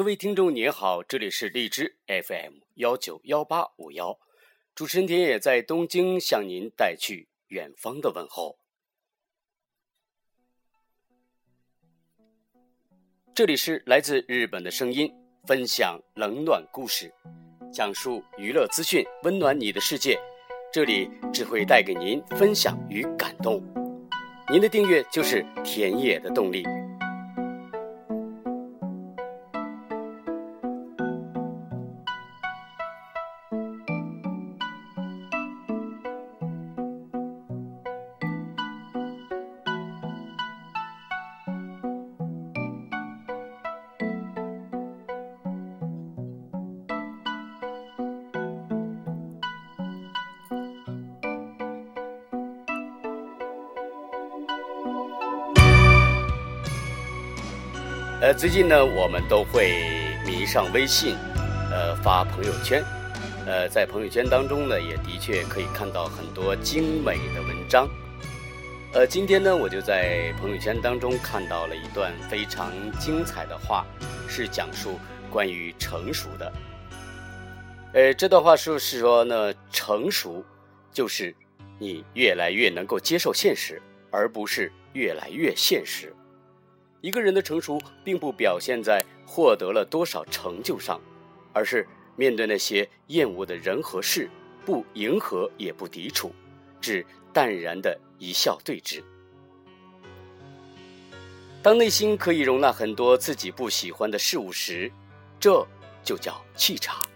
各位听众您好，这里是荔枝 FM 幺九幺八五幺，主持人田野在东京向您带去远方的问候。这里是来自日本的声音，分享冷暖故事，讲述娱乐资讯，温暖你的世界。这里只会带给您分享与感动，您的订阅就是田野的动力。最近呢，我们都会迷上微信，呃，发朋友圈，呃，在朋友圈当中呢，也的确可以看到很多精美的文章。呃，今天呢，我就在朋友圈当中看到了一段非常精彩的话，是讲述关于成熟的。呃，这段话说是说呢，成熟就是你越来越能够接受现实，而不是越来越现实。一个人的成熟，并不表现在获得了多少成就上，而是面对那些厌恶的人和事，不迎合也不抵触，只淡然的一笑对之。当内心可以容纳很多自己不喜欢的事物时，这就叫气场。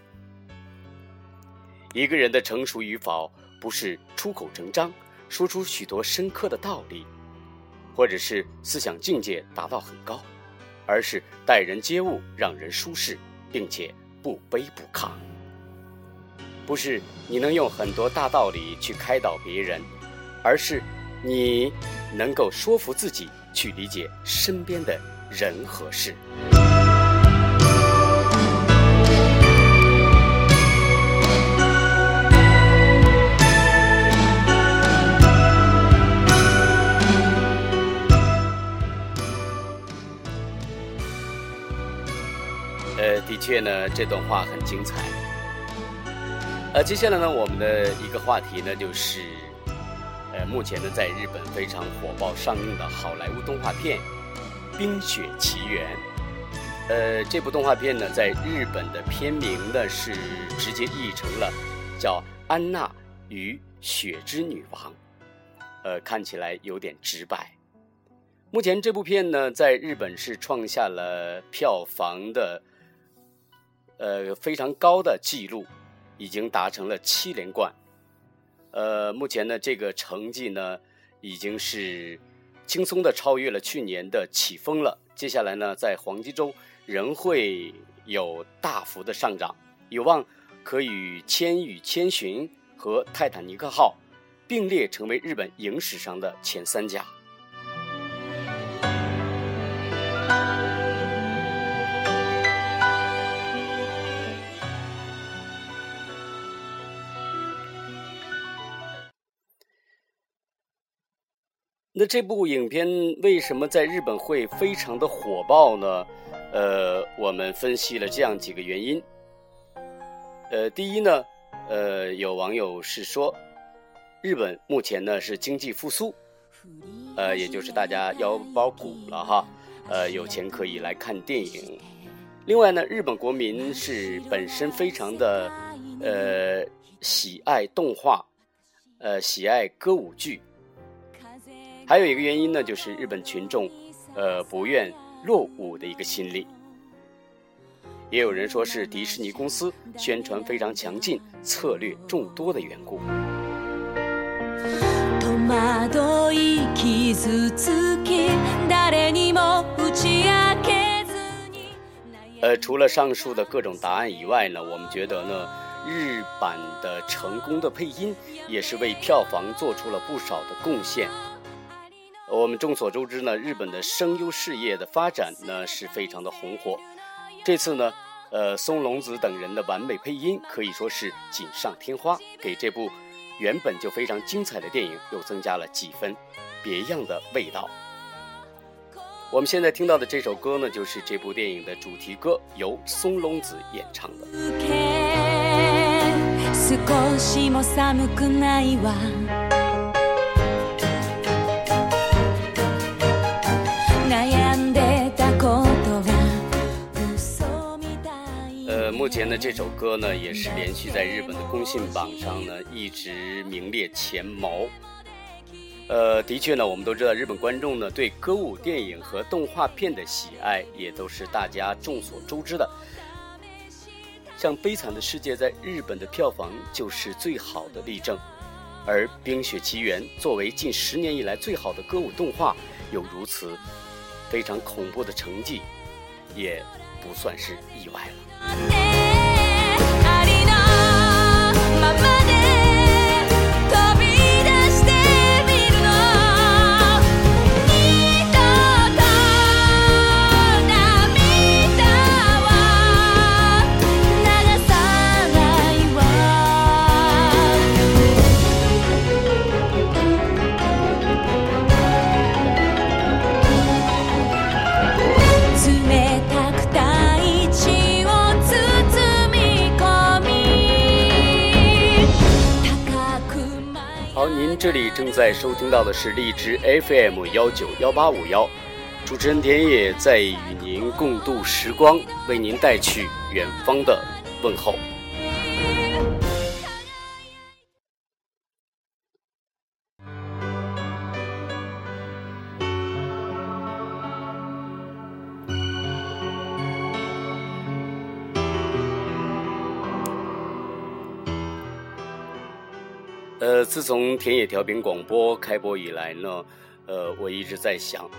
一个人的成熟与否，不是出口成章，说出许多深刻的道理。或者是思想境界达到很高，而是待人接物让人舒适，并且不卑不亢。不是你能用很多大道理去开导别人，而是你能够说服自己去理解身边的人和事。确呢，这段话很精彩。呃，接下来呢，我们的一个话题呢，就是，呃，目前呢，在日本非常火爆上映的好莱坞动画片《冰雪奇缘》。呃，这部动画片呢，在日本的片名呢是直接译成了叫《安娜与雪之女王》。呃，看起来有点直白。目前这部片呢，在日本是创下了票房的。呃，非常高的记录，已经达成了七连冠。呃，目前呢，这个成绩呢，已经是轻松的超越了去年的起风了。接下来呢，在黄金周仍会有大幅的上涨，有望可与《千与千寻》和《泰坦尼克号》并列成为日本影史上的前三甲。那这部影片为什么在日本会非常的火爆呢？呃，我们分析了这样几个原因。呃，第一呢，呃，有网友是说，日本目前呢是经济复苏，呃，也就是大家腰包鼓了哈，呃，有钱可以来看电影。另外呢，日本国民是本身非常的呃喜爱动画，呃，喜爱歌舞剧。还有一个原因呢，就是日本群众，呃，不愿落伍的一个心理。也有人说是迪士尼公司宣传非常强劲，策略众多的缘故。呃，除了上述的各种答案以外呢，我们觉得呢，日版的成功的配音也是为票房做出了不少的贡献。我们众所周知呢，日本的声优事业的发展呢是非常的红火。这次呢，呃，松隆子等人的完美配音可以说是锦上添花，给这部原本就非常精彩的电影又增加了几分别样的味道。我们现在听到的这首歌呢，就是这部电影的主题歌，由松隆子演唱的。目前的，这首歌呢，也是连续在日本的公信榜上呢，一直名列前茅。呃，的确呢，我们都知道日本观众呢对歌舞电影和动画片的喜爱也都是大家众所周知的。像《悲惨的世界》在日本的票房就是最好的例证，而《冰雪奇缘》作为近十年以来最好的歌舞动画，有如此非常恐怖的成绩，也不算是意外了。在收听到的是荔枝 FM 幺九幺八五幺，主持人田野在与您共度时光，为您带去远方的问候。自从田野调频广播开播以来呢，呃，我一直在想，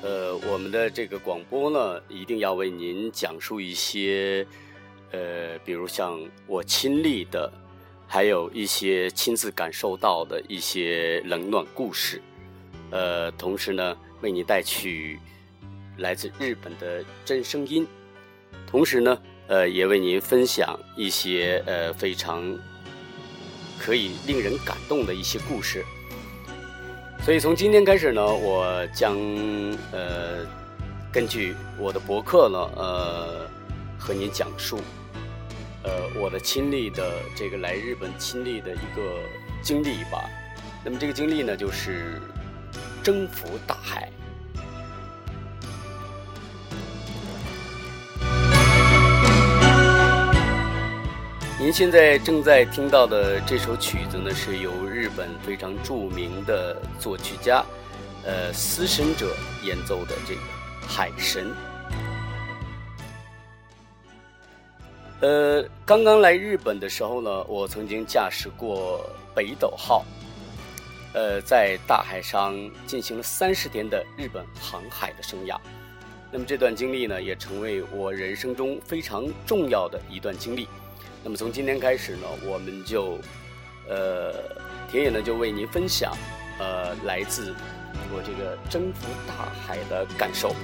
呃，我们的这个广播呢，一定要为您讲述一些，呃，比如像我亲历的，还有一些亲自感受到的一些冷暖故事，呃，同时呢，为您带去来自日本的真声音，同时呢，呃，也为您分享一些呃非常。可以令人感动的一些故事，所以从今天开始呢，我将呃根据我的博客呢，呃和您讲述呃我的亲历的这个来日本亲历的一个经历吧。那么这个经历呢，就是征服大海。您现在正在听到的这首曲子呢，是由日本非常著名的作曲家，呃，司神者演奏的这个《海神》。呃，刚刚来日本的时候呢，我曾经驾驶过北斗号，呃，在大海上进行了三十天的日本航海的生涯。那么这段经历呢，也成为我人生中非常重要的一段经历。那么从今天开始呢，我们就，呃，田野呢就为您分享，呃，来自我这个征服大海的感受。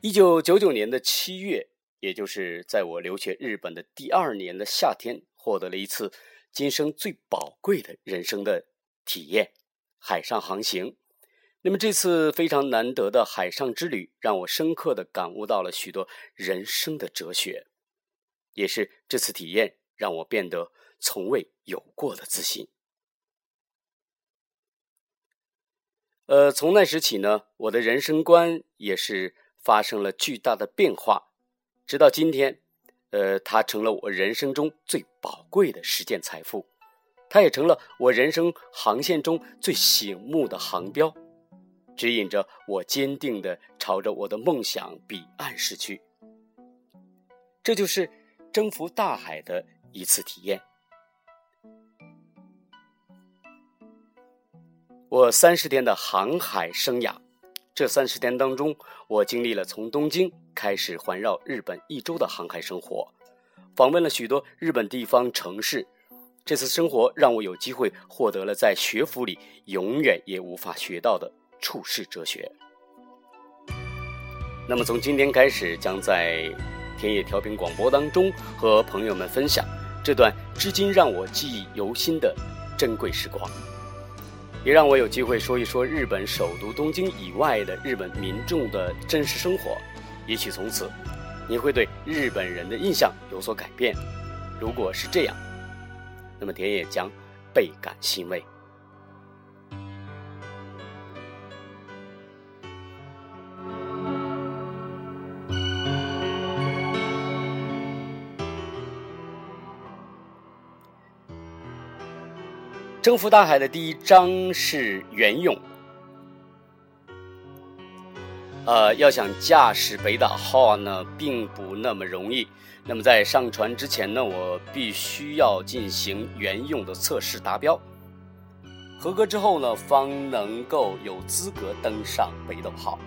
一九九九年的七月，也就是在我留学日本的第二年的夏天，获得了一次今生最宝贵的人生的体验——海上航行。那么这次非常难得的海上之旅，让我深刻的感悟到了许多人生的哲学，也是这次体验让我变得从未有过的自信。呃，从那时起呢，我的人生观也是发生了巨大的变化，直到今天，呃，它成了我人生中最宝贵的实践财富，它也成了我人生航线中最醒目的航标。指引着我坚定的朝着我的梦想彼岸驶去。这就是征服大海的一次体验。我三十天的航海生涯，这三十天当中，我经历了从东京开始环绕日本一周的航海生活，访问了许多日本地方城市。这次生活让我有机会获得了在学府里永远也无法学到的。处世哲学。那么，从今天开始，将在田野调频广播当中和朋友们分享这段至今让我记忆犹新的珍贵时光。也让我有机会说一说日本首都东京以外的日本民众的真实生活。也许从此，你会对日本人的印象有所改变。如果是这样，那么田野将倍感欣慰。征服大海的第一章是原用。呃，要想驾驶北岛号呢，并不那么容易。那么在上船之前呢，我必须要进行原用的测试达标，合格之后呢，方能够有资格登上北斗号。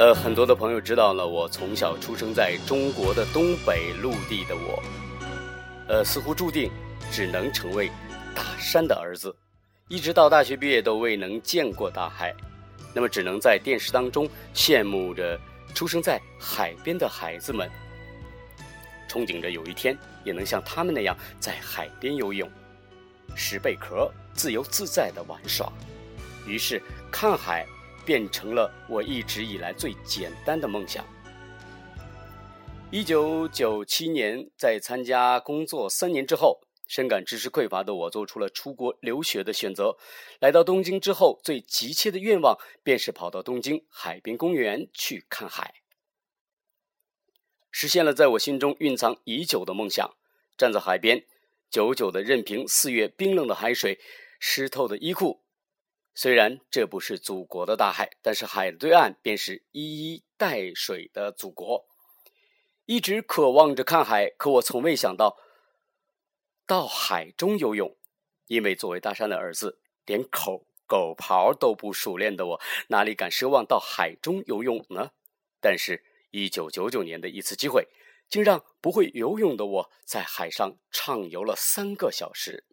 呃，很多的朋友知道了，我从小出生在中国的东北陆地的我，呃，似乎注定只能成为大山的儿子，一直到大学毕业都未能见过大海，那么只能在电视当中羡慕着出生在海边的孩子们，憧憬着有一天也能像他们那样在海边游泳，拾贝壳，自由自在的玩耍，于是看海。变成了我一直以来最简单的梦想。一九九七年，在参加工作三年之后，深感知识匮乏的我做出了出国留学的选择。来到东京之后，最急切的愿望便是跑到东京海边公园去看海，实现了在我心中蕴藏已久的梦想。站在海边，久久的任凭四月冰冷的海水湿透的衣裤。虽然这不是祖国的大海，但是海的对岸便是一衣带水的祖国。一直渴望着看海，可我从未想到到海中游泳，因为作为大山的儿子，连口狗刨都不熟练的我，哪里敢奢望到海中游泳呢？但是，一九九九年的一次机会，竟让不会游泳的我在海上畅游了三个小时。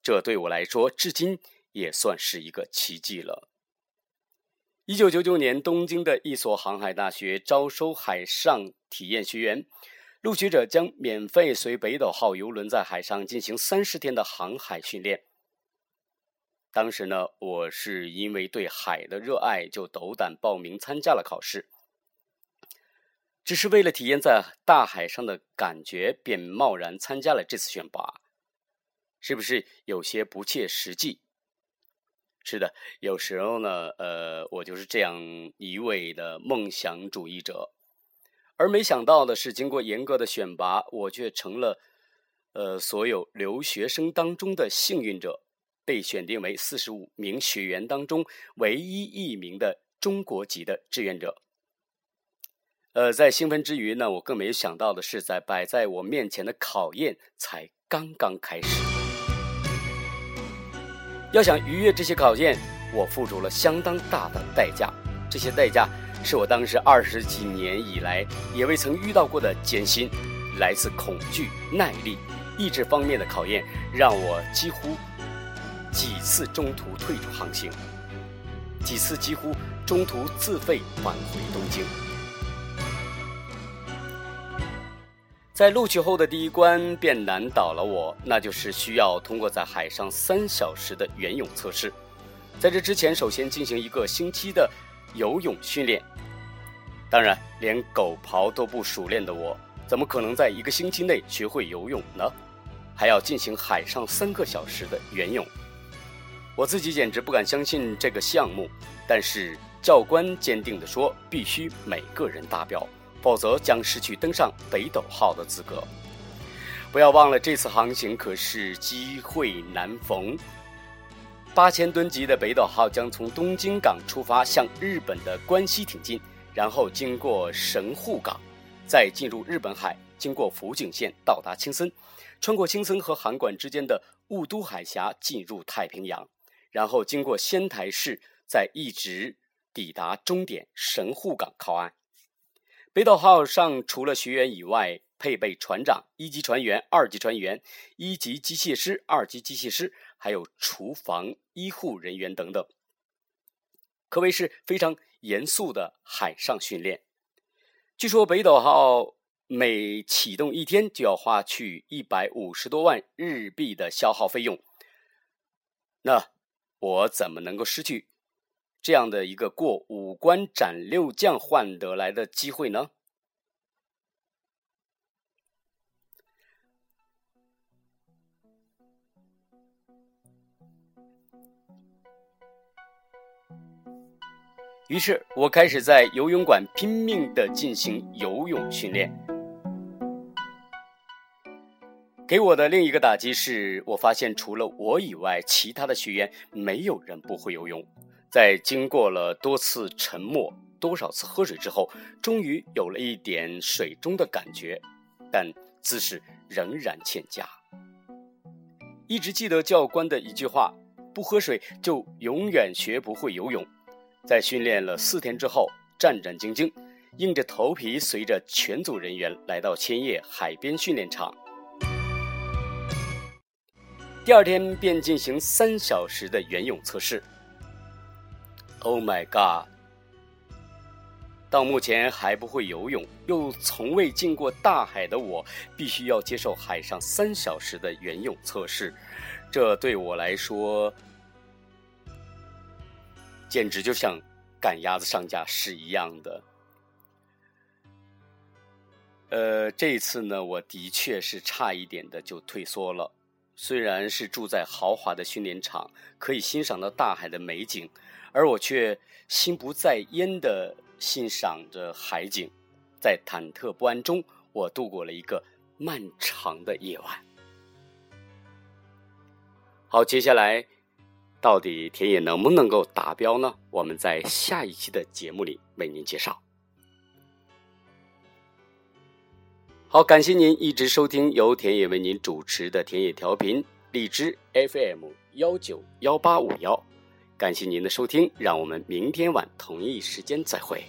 这对我来说，至今。也算是一个奇迹了。一九九九年，东京的一所航海大学招收海上体验学员，录取者将免费随北斗号游轮在海上进行三十天的航海训练。当时呢，我是因为对海的热爱，就斗胆报名参加了考试，只是为了体验在大海上的感觉，便贸然参加了这次选拔，是不是有些不切实际？是的，有时候呢，呃，我就是这样一位的梦想主义者，而没想到的是，经过严格的选拔，我却成了，呃，所有留学生当中的幸运者，被选定为四十五名学员当中唯一一名的中国籍的志愿者。呃，在兴奋之余呢，我更没有想到的是，在摆在我面前的考验才刚刚开始。要想逾越这些考验，我付出了相当大的代价。这些代价是我当时二十几年以来也未曾遇到过的艰辛，来自恐惧、耐力、意志方面的考验，让我几乎几次中途退出航行，几次几乎中途自费返回东京。在录取后的第一关便难倒了我，那就是需要通过在海上三小时的游泳测试。在这之前，首先进行一个星期的游泳训练。当然，连狗刨都不熟练的我，怎么可能在一个星期内学会游泳呢？还要进行海上三个小时的游泳，我自己简直不敢相信这个项目。但是教官坚定地说，必须每个人达标。否则将失去登上北斗号的资格。不要忘了，这次航行可是机会难逢。八千吨级的北斗号将从东京港出发，向日本的关西挺进，然后经过神户港，再进入日本海，经过福井县到达青森，穿过青森和函馆之间的雾都海峡进入太平洋，然后经过仙台市，再一直抵达终点神户港靠岸。北斗号上除了学员以外，配备船长、一级船员、二级船员、一级机械师、二级机械师，还有厨房医护人员等等，可谓是非常严肃的海上训练。据说北斗号每启动一天就要花去一百五十多万日币的消耗费用。那我怎么能够失去这样的一个过五关斩六将换得来的机会呢？于是我开始在游泳馆拼命的进行游泳训练。给我的另一个打击是我发现，除了我以外，其他的学员没有人不会游泳。在经过了多次沉默、多少次喝水之后，终于有了一点水中的感觉，但姿势仍然欠佳。一直记得教官的一句话：“不喝水就永远学不会游泳。”在训练了四天之后，战战兢兢，硬着头皮随着全组人员来到千叶海边训练场。第二天便进行三小时的原泳测试。Oh my god！到目前还不会游泳，又从未进过大海的我，必须要接受海上三小时的原泳测试，这对我来说。简直就像赶鸭子上架是一样的。呃，这一次呢，我的确是差一点的就退缩了。虽然是住在豪华的训练场，可以欣赏到大海的美景，而我却心不在焉的欣赏着海景，在忐忑不安中，我度过了一个漫长的夜晚。好，接下来。到底田野能不能够达标呢？我们在下一期的节目里为您介绍。好，感谢您一直收听由田野为您主持的田野调频荔枝 FM 幺九幺八五幺，感谢您的收听，让我们明天晚同一时间再会。